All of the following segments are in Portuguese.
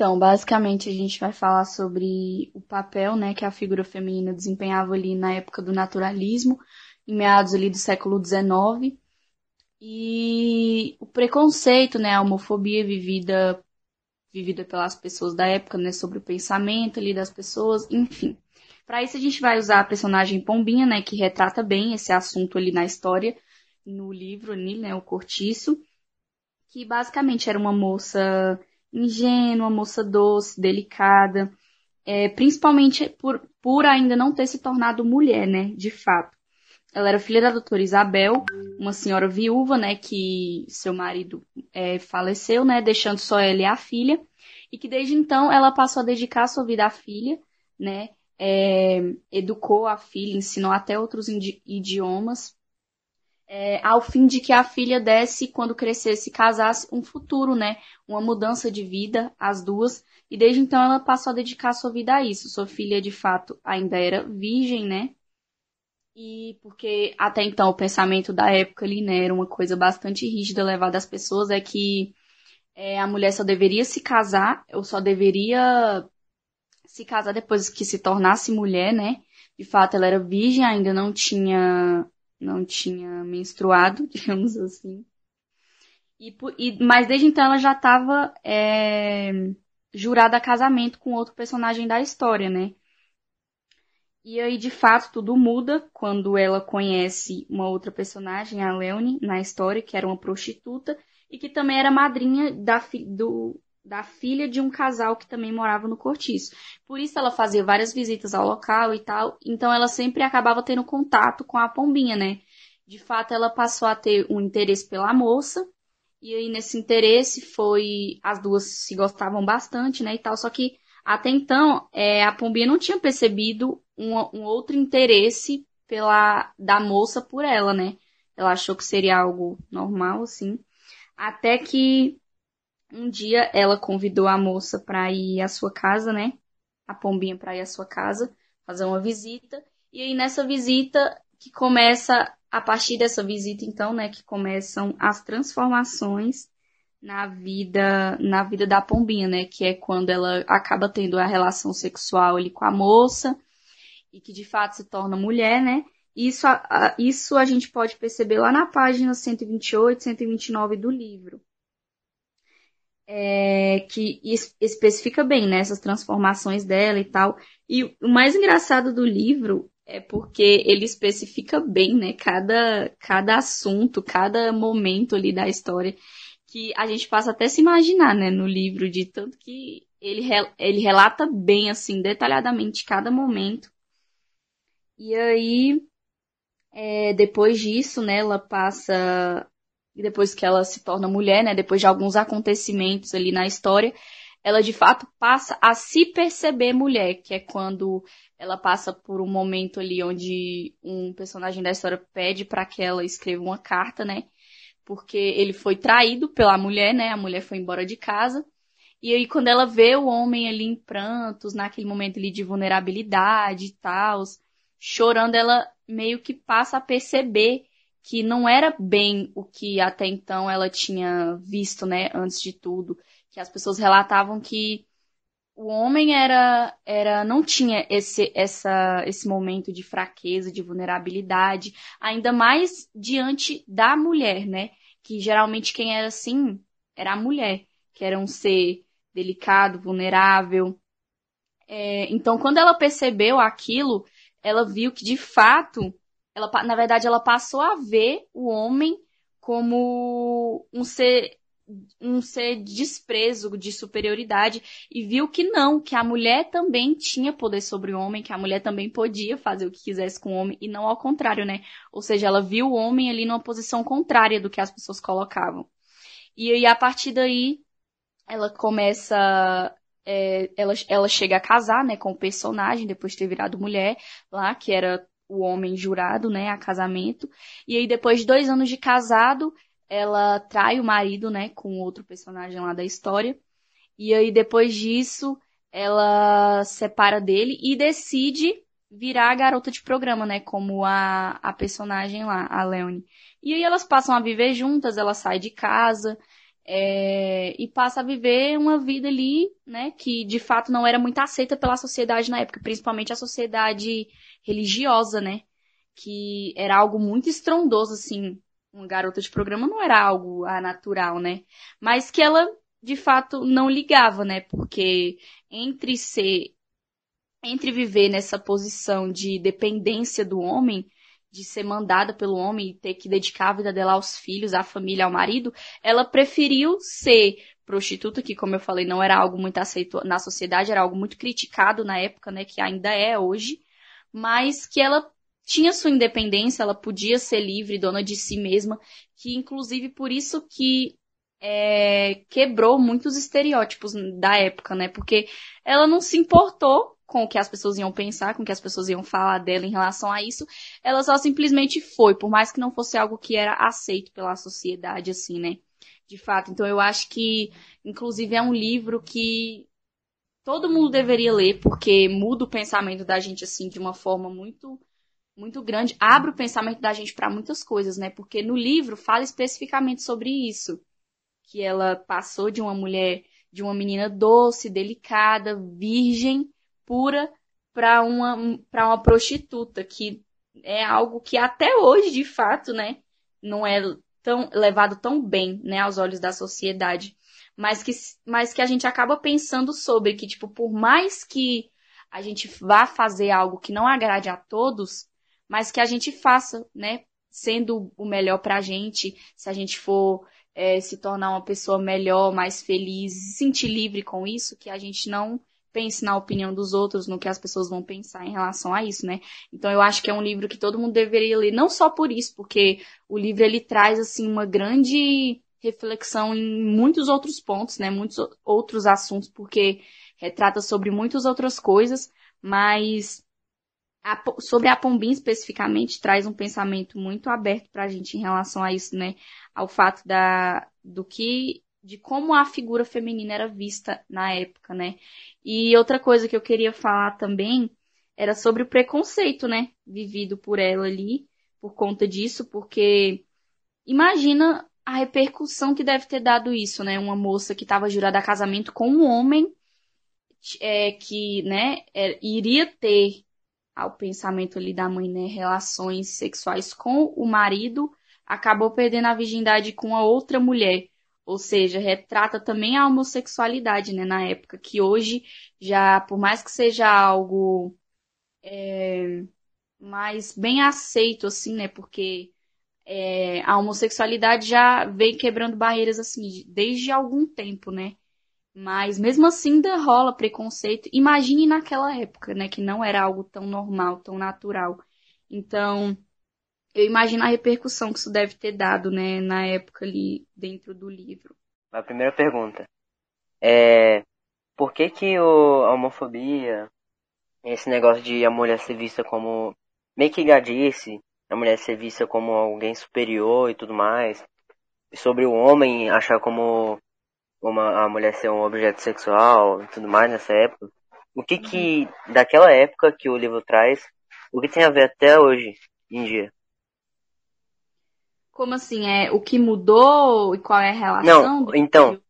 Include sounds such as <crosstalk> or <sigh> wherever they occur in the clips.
Então, basicamente a gente vai falar sobre o papel, né, que a figura feminina desempenhava ali na época do naturalismo, em meados ali do século XIX, e o preconceito, né, a homofobia vivida vivida pelas pessoas da época, né, sobre o pensamento ali das pessoas, enfim. Para isso a gente vai usar a personagem Pombinha, né, que retrata bem esse assunto ali na história, no livro ali, né, o Cortiço, que basicamente era uma moça ingênua, moça doce, delicada, é, principalmente por, por ainda não ter se tornado mulher, né, de fato. Ela era filha da doutora Isabel, uma senhora viúva, né, que seu marido é, faleceu, né, deixando só ela e a filha, e que desde então ela passou a dedicar sua vida à filha, né, é, educou a filha, ensinou até outros idiomas, é, ao fim de que a filha desse, quando crescesse, casasse, um futuro, né, uma mudança de vida, as duas, e desde então ela passou a dedicar sua vida a isso. Sua filha, de fato, ainda era virgem, né, e porque até então o pensamento da época ali, né, era uma coisa bastante rígida levada às pessoas, é que é, a mulher só deveria se casar, ou só deveria se casar depois que se tornasse mulher, né? De fato, ela era virgem, ainda não tinha, não tinha menstruado, <laughs> digamos assim. E, e mas desde então ela já estava é, jurada a casamento com outro personagem da história, né? E aí, de fato, tudo muda quando ela conhece uma outra personagem, a Leone, na história, que era uma prostituta, e que também era madrinha da, do, da filha de um casal que também morava no cortiço. Por isso ela fazia várias visitas ao local e tal, então ela sempre acabava tendo contato com a pombinha, né? De fato, ela passou a ter um interesse pela moça, e aí nesse interesse foi. As duas se gostavam bastante, né? E tal, só que até então é, a pombinha não tinha percebido um, um outro interesse pela da moça por ela, né? Ela achou que seria algo normal, assim. Até que um dia ela convidou a moça para ir à sua casa, né? A pombinha para ir à sua casa, fazer uma visita. E aí nessa visita que começa a partir dessa visita então, né, que começam as transformações na vida na vida da pombinha, né, que é quando ela acaba tendo a relação sexual ali com a moça e que de fato se torna mulher, né? Isso a, isso a gente pode perceber lá na página 128, 129 do livro. É, que especifica bem né, essas transformações dela e tal. E o mais engraçado do livro é porque ele especifica bem né, cada, cada assunto, cada momento ali da história, que a gente passa até se imaginar né, no livro, de tanto que ele, ele relata bem, assim, detalhadamente cada momento. E aí, é, depois disso, né, ela passa. Depois que ela se torna mulher, né, depois de alguns acontecimentos ali na história, ela de fato passa a se perceber mulher, que é quando ela passa por um momento ali onde um personagem da história pede para que ela escreva uma carta, né? Porque ele foi traído pela mulher, né? A mulher foi embora de casa. E aí quando ela vê o homem ali em prantos, naquele momento ali de vulnerabilidade e tal, chorando, ela meio que passa a perceber que não era bem o que até então ela tinha visto, né, antes de tudo, que as pessoas relatavam que o homem era era não tinha esse essa esse momento de fraqueza, de vulnerabilidade, ainda mais diante da mulher, né? Que geralmente quem era assim era a mulher, que era um ser delicado, vulnerável. É, então, quando ela percebeu aquilo, ela viu que de fato, ela, na verdade, ela passou a ver o homem como um ser um ser de desprezo, de superioridade, e viu que não, que a mulher também tinha poder sobre o homem, que a mulher também podia fazer o que quisesse com o homem, e não ao contrário, né? Ou seja, ela viu o homem ali numa posição contrária do que as pessoas colocavam. E aí, a partir daí, ela começa é, ela, ela chega a casar, né, com o personagem, depois de ter virado mulher lá, que era o homem jurado, né, a casamento. E aí, depois de dois anos de casado, ela trai o marido, né, com outro personagem lá da história. E aí, depois disso, ela separa dele e decide virar a garota de programa, né, como a, a personagem lá, a Leone. E aí elas passam a viver juntas, ela sai de casa, é, e passa a viver uma vida ali, né, que de fato não era muito aceita pela sociedade na época, principalmente a sociedade religiosa, né, que era algo muito estrondoso, assim, uma garota de programa não era algo natural, né, mas que ela de fato não ligava, né, porque entre ser, entre viver nessa posição de dependência do homem de ser mandada pelo homem e ter que dedicar a vida dela aos filhos, à família, ao marido, ela preferiu ser prostituta, que como eu falei, não era algo muito aceito na sociedade, era algo muito criticado na época, né, que ainda é hoje, mas que ela tinha sua independência, ela podia ser livre, dona de si mesma, que inclusive por isso que é, quebrou muitos estereótipos da época, né, porque ela não se importou com o que as pessoas iam pensar, com o que as pessoas iam falar dela em relação a isso, ela só simplesmente foi, por mais que não fosse algo que era aceito pela sociedade, assim, né? De fato. Então eu acho que, inclusive, é um livro que todo mundo deveria ler, porque muda o pensamento da gente, assim, de uma forma muito muito grande, abre o pensamento da gente para muitas coisas, né? Porque no livro fala especificamente sobre isso, que ela passou de uma mulher, de uma menina doce, delicada, virgem, pura para uma, para uma prostituta, que é algo que até hoje, de fato, né, não é tão levado tão bem, né, aos olhos da sociedade, mas que, mas que a gente acaba pensando sobre que, tipo, por mais que a gente vá fazer algo que não agrade a todos, mas que a gente faça, né, sendo o melhor pra gente, se a gente for é, se tornar uma pessoa melhor, mais feliz, se sentir livre com isso, que a gente não pense na opinião dos outros, no que as pessoas vão pensar em relação a isso, né? Então eu acho que é um livro que todo mundo deveria ler, não só por isso, porque o livro ele traz assim uma grande reflexão em muitos outros pontos, né? Muitos outros assuntos, porque retrata sobre muitas outras coisas, mas a, sobre a Pombim especificamente traz um pensamento muito aberto para a gente em relação a isso, né? Ao fato da, do que de como a figura feminina era vista na época, né? E outra coisa que eu queria falar também era sobre o preconceito, né? Vivido por ela ali, por conta disso, porque imagina a repercussão que deve ter dado isso, né? Uma moça que estava jurada a casamento com um homem é, que, né, é, iria ter ao pensamento ali da mãe, né, relações sexuais com o marido, acabou perdendo a virgindade com a outra mulher. Ou seja, retrata também a homossexualidade, né, na época, que hoje já, por mais que seja algo é, mais bem aceito, assim, né, porque é, a homossexualidade já vem quebrando barreiras, assim, desde algum tempo, né, mas mesmo assim ainda rola preconceito. Imagine naquela época, né, que não era algo tão normal, tão natural. Então, eu imagino a repercussão que isso deve ter dado, né, na época ali dentro do livro. A primeira pergunta é por que que o, a homofobia, esse negócio de a mulher ser vista como meio que gadice, a mulher ser vista como alguém superior e tudo mais, e sobre o homem achar como uma, a mulher ser um objeto sexual e tudo mais nessa época, o que que daquela época que o livro traz, o que tem a ver até hoje em dia? Como assim? É o que mudou e qual é a relação? Não, então,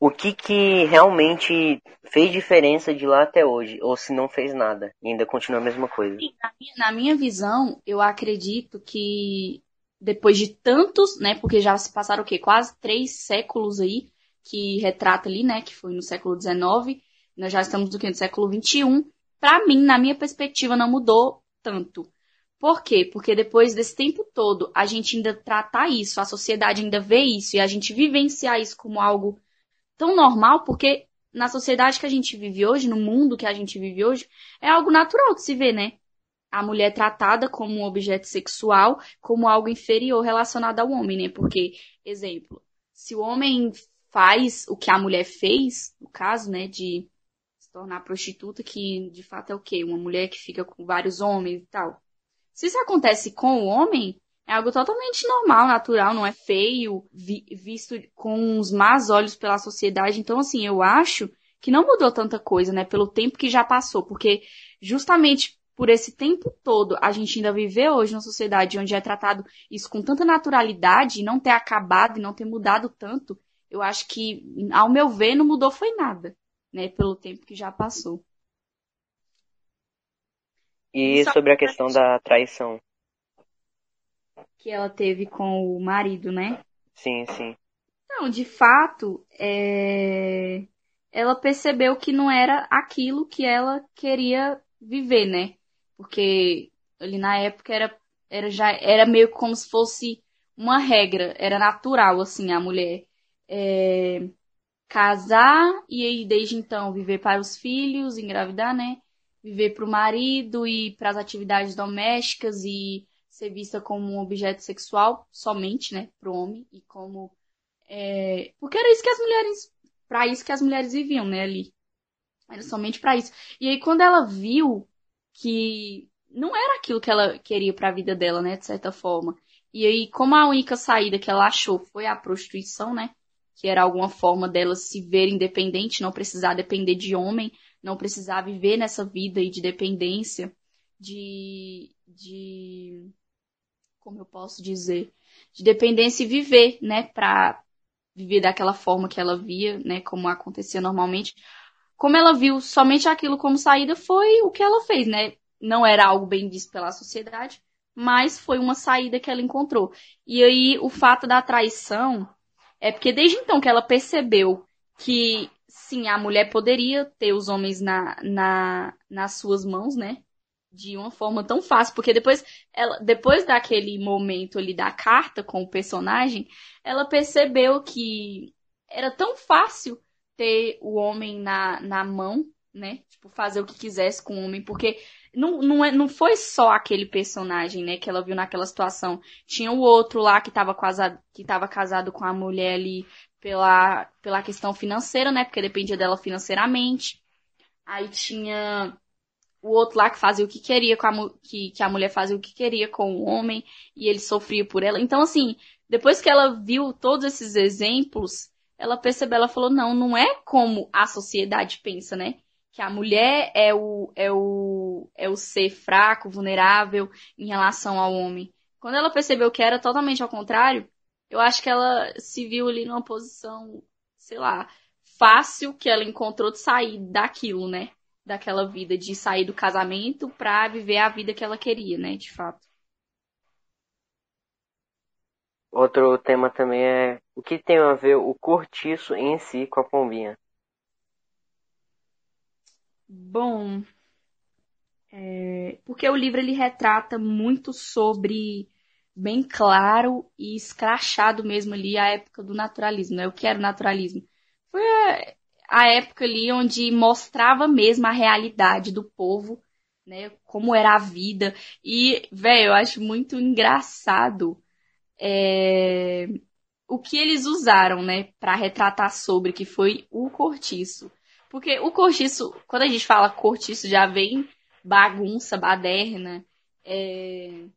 o que que realmente fez diferença de lá até hoje? Ou se não fez nada e ainda continua a mesma coisa? Na, minha, na minha visão, eu acredito que depois de tantos, né, porque já se passaram o quê? Quase três séculos aí, que retrata ali, né, que foi no século XIX, nós já estamos no, quê? no século XXI, para mim, na minha perspectiva, não mudou tanto. Por quê? Porque depois desse tempo todo, a gente ainda tratar isso, a sociedade ainda vê isso e a gente vivenciar isso como algo tão normal, porque na sociedade que a gente vive hoje, no mundo que a gente vive hoje, é algo natural de se ver, né? A mulher tratada como um objeto sexual, como algo inferior relacionado ao homem, né? Porque, exemplo, se o homem faz o que a mulher fez, no caso, né, de se tornar prostituta, que de fato é o quê? Uma mulher que fica com vários homens e tal. Se isso acontece com o homem, é algo totalmente normal, natural, não é feio, vi, visto com os más olhos pela sociedade. Então, assim, eu acho que não mudou tanta coisa, né, pelo tempo que já passou, porque justamente por esse tempo todo a gente ainda viver hoje numa sociedade onde é tratado isso com tanta naturalidade e não ter acabado e não ter mudado tanto, eu acho que, ao meu ver, não mudou foi nada, né? Pelo tempo que já passou. E sobre a questão da traição? Que ela teve com o marido, né? Sim, sim. Não, de fato, é... ela percebeu que não era aquilo que ela queria viver, né? Porque ali na época era, era já era meio como se fosse uma regra, era natural assim a mulher é, casar e aí desde então viver para os filhos, engravidar, né? Viver para o marido e para as atividades domésticas e ser vista como um objeto sexual somente, né, para o homem e como é, porque era isso que as mulheres, para isso que as mulheres viviam, né, ali. Era somente para isso. E aí quando ela viu que não era aquilo que ela queria para a vida dela, né, de certa forma. E aí, como a única saída que ela achou foi a prostituição, né, que era alguma forma dela se ver independente, não precisar depender de homem, não precisar viver nessa vida aí de dependência, de, de, como eu posso dizer, de dependência e viver, né, para viver daquela forma que ela via, né, como acontecia normalmente. Como ela viu somente aquilo como saída, foi o que ela fez, né? Não era algo bem visto pela sociedade, mas foi uma saída que ela encontrou. E aí, o fato da traição é porque desde então que ela percebeu que, sim, a mulher poderia ter os homens na, na, nas suas mãos, né? De uma forma tão fácil, porque depois, ela, depois daquele momento ali da carta com o personagem, ela percebeu que era tão fácil ter o homem na, na mão, né? Tipo, fazer o que quisesse com o homem, porque não, não, é, não foi só aquele personagem, né, que ela viu naquela situação. Tinha o outro lá que estava casado, que tava casado com a mulher ali pela, pela questão financeira, né, porque dependia dela financeiramente. Aí tinha o outro lá que fazia o que queria com a, que, que a mulher fazia o que queria com o homem e ele sofria por ela. Então, assim, depois que ela viu todos esses exemplos, ela percebeu, ela falou, não, não é como a sociedade pensa, né? Que a mulher é o, é o, é o ser fraco, vulnerável em relação ao homem. Quando ela percebeu que era totalmente ao contrário, eu acho que ela se viu ali numa posição, sei lá, fácil que ela encontrou de sair daquilo, né? Daquela vida, de sair do casamento pra viver a vida que ela queria, né? De fato. Outro tema também é o que tem a ver o cortiço em si com a pombinha. Bom, é, porque o livro ele retrata muito sobre bem claro e escrachado mesmo ali a época do naturalismo, né? O que era o naturalismo? Foi a, a época ali onde mostrava mesmo a realidade do povo, né? Como era a vida. E, velho, eu acho muito engraçado é, o que eles usaram, né, para retratar sobre que foi o cortiço. Porque o cortiço, quando a gente fala cortiço, já vem bagunça, baderna, é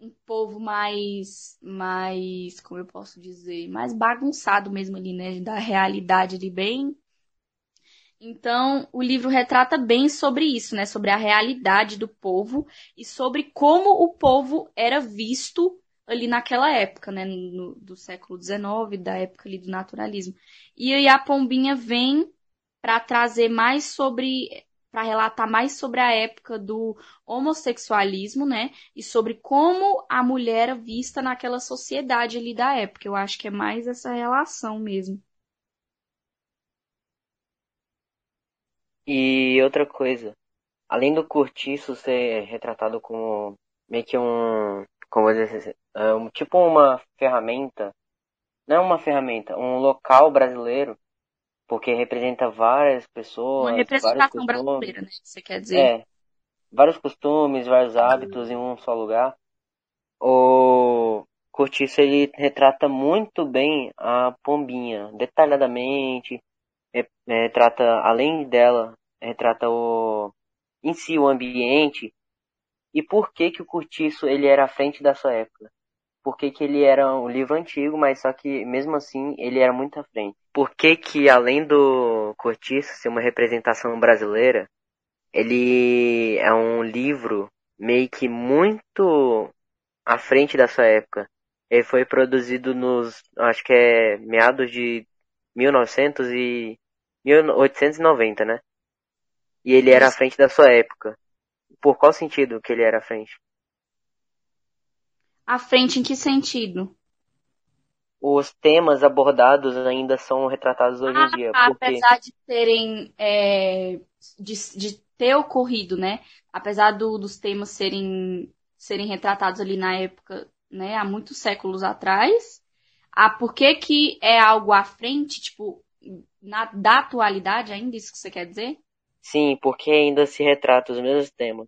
um povo mais, mais, como eu posso dizer, mais bagunçado mesmo ali, né, da realidade ali bem. Então, o livro retrata bem sobre isso, né, sobre a realidade do povo e sobre como o povo era visto ali naquela época, né, no, do século XIX, da época ali do naturalismo. E aí a Pombinha vem para trazer mais sobre para relatar mais sobre a época do homossexualismo, né? E sobre como a mulher era vista naquela sociedade ali da época. Eu acho que é mais essa relação mesmo. E outra coisa, além do cortiço ser retratado como meio que um, como dizer, é um, tipo uma ferramenta, não é uma ferramenta, um local brasileiro porque representa várias pessoas. Uma representação brasileira, né? Você quer dizer? É. Vários costumes, vários hábitos em um só lugar. O Cortiço ele retrata muito bem a pombinha, detalhadamente. Retrata, além dela, retrata o em si o ambiente e por que que o Cortiço ele era à frente da sua época. Por que, que ele era um livro antigo, mas só que mesmo assim ele era muito à frente por que que além do Cortiço ser uma representação brasileira, ele é um livro meio que muito à frente da sua época. Ele foi produzido nos, acho que é meados de 1900 e 1890, né? E ele era à frente da sua época. Por qual sentido que ele era à frente? À frente em que sentido? Os temas abordados ainda são retratados hoje ah, em dia. Porque... Apesar de terem. É, de, de ter ocorrido, né? Apesar do, dos temas serem, serem retratados ali na época, né? Há muitos séculos atrás. A por que, que é algo à frente, tipo, na, da atualidade ainda, isso que você quer dizer? Sim, porque ainda se retrata os mesmos temas.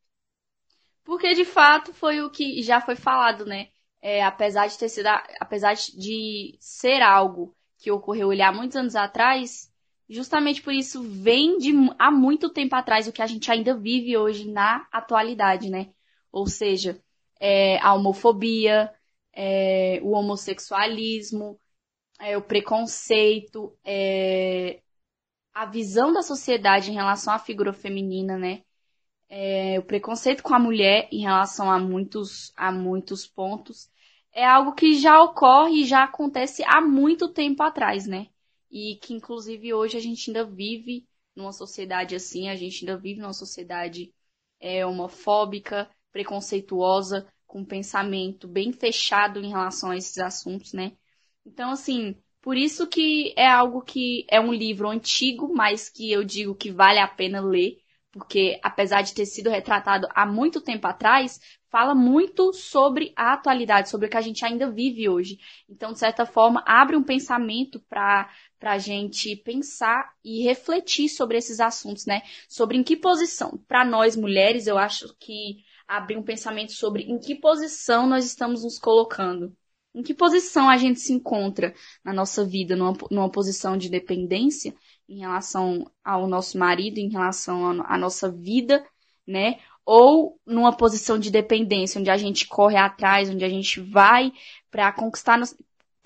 Porque de fato foi o que já foi falado, né? É, apesar de ter sido, apesar de ser algo que ocorreu ali há muitos anos atrás, justamente por isso vem de há muito tempo atrás o que a gente ainda vive hoje na atualidade, né? Ou seja, é, a homofobia, é, o homossexualismo, é, o preconceito, é, a visão da sociedade em relação à figura feminina, né? É, o preconceito com a mulher em relação a muitos, a muitos pontos é algo que já ocorre e já acontece há muito tempo atrás, né? E que inclusive hoje a gente ainda vive numa sociedade assim, a gente ainda vive numa sociedade é, homofóbica, preconceituosa, com pensamento bem fechado em relação a esses assuntos, né? Então, assim, por isso que é algo que é um livro antigo, mas que eu digo que vale a pena ler, porque apesar de ter sido retratado há muito tempo atrás, fala muito sobre a atualidade, sobre o que a gente ainda vive hoje. Então, de certa forma, abre um pensamento para a gente pensar e refletir sobre esses assuntos, né? Sobre em que posição. Para nós mulheres, eu acho que abre um pensamento sobre em que posição nós estamos nos colocando. Em que posição a gente se encontra na nossa vida? Numa, numa posição de dependência em relação ao nosso marido, em relação à nossa vida, né? Ou numa posição de dependência, onde a gente corre atrás, onde a gente vai para conquistar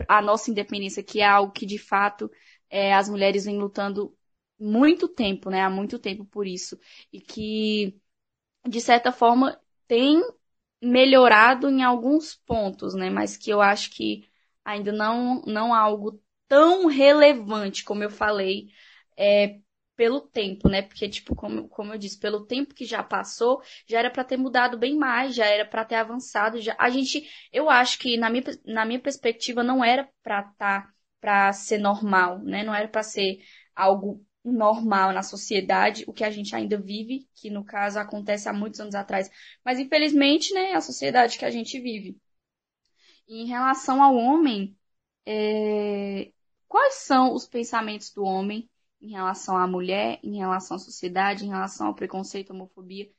a nossa independência, que é algo que de fato é, as mulheres vêm lutando muito tempo, né? Há muito tempo por isso. E que, de certa forma, tem melhorado em alguns pontos, né? Mas que eu acho que ainda não, não há algo tão relevante, como eu falei, é, pelo tempo, né? Porque, tipo, como, como eu disse, pelo tempo que já passou, já era para ter mudado bem mais, já era para ter avançado. Já... A gente, eu acho que, na minha, na minha perspectiva, não era para tá, para ser normal, né? Não era para ser algo normal na sociedade, o que a gente ainda vive, que no caso acontece há muitos anos atrás. Mas infelizmente, né, é a sociedade que a gente vive. E em relação ao homem, é... quais são os pensamentos do homem em relação à mulher, em relação à sociedade, em relação ao preconceito, homofobia,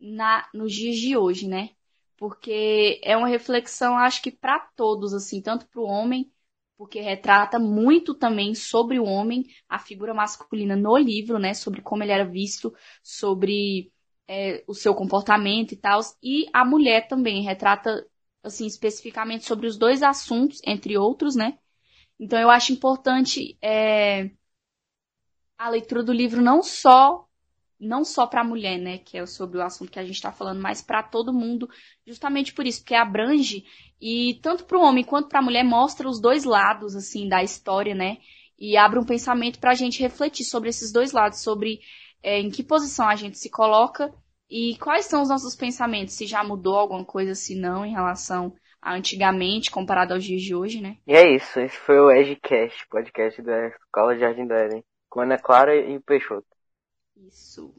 na, nos dias de hoje, né? Porque é uma reflexão, acho que para todos, assim, tanto para o homem porque retrata muito também sobre o homem, a figura masculina no livro, né? Sobre como ele era visto, sobre é, o seu comportamento e tal. E a mulher também retrata, assim, especificamente sobre os dois assuntos, entre outros, né? Então eu acho importante é, a leitura do livro não só não só para a mulher, né, que é sobre o assunto que a gente está falando, mas para todo mundo, justamente por isso, porque abrange e tanto para o homem quanto para a mulher mostra os dois lados assim da história, né, e abre um pensamento para a gente refletir sobre esses dois lados, sobre é, em que posição a gente se coloca e quais são os nossos pensamentos, se já mudou alguma coisa, se não, em relação antigamente comparado aos dias de hoje, né? E é isso, esse foi o Edgecast, podcast da Escola de Jardim do Éden, com Ana Clara e o Peixoto. Isso.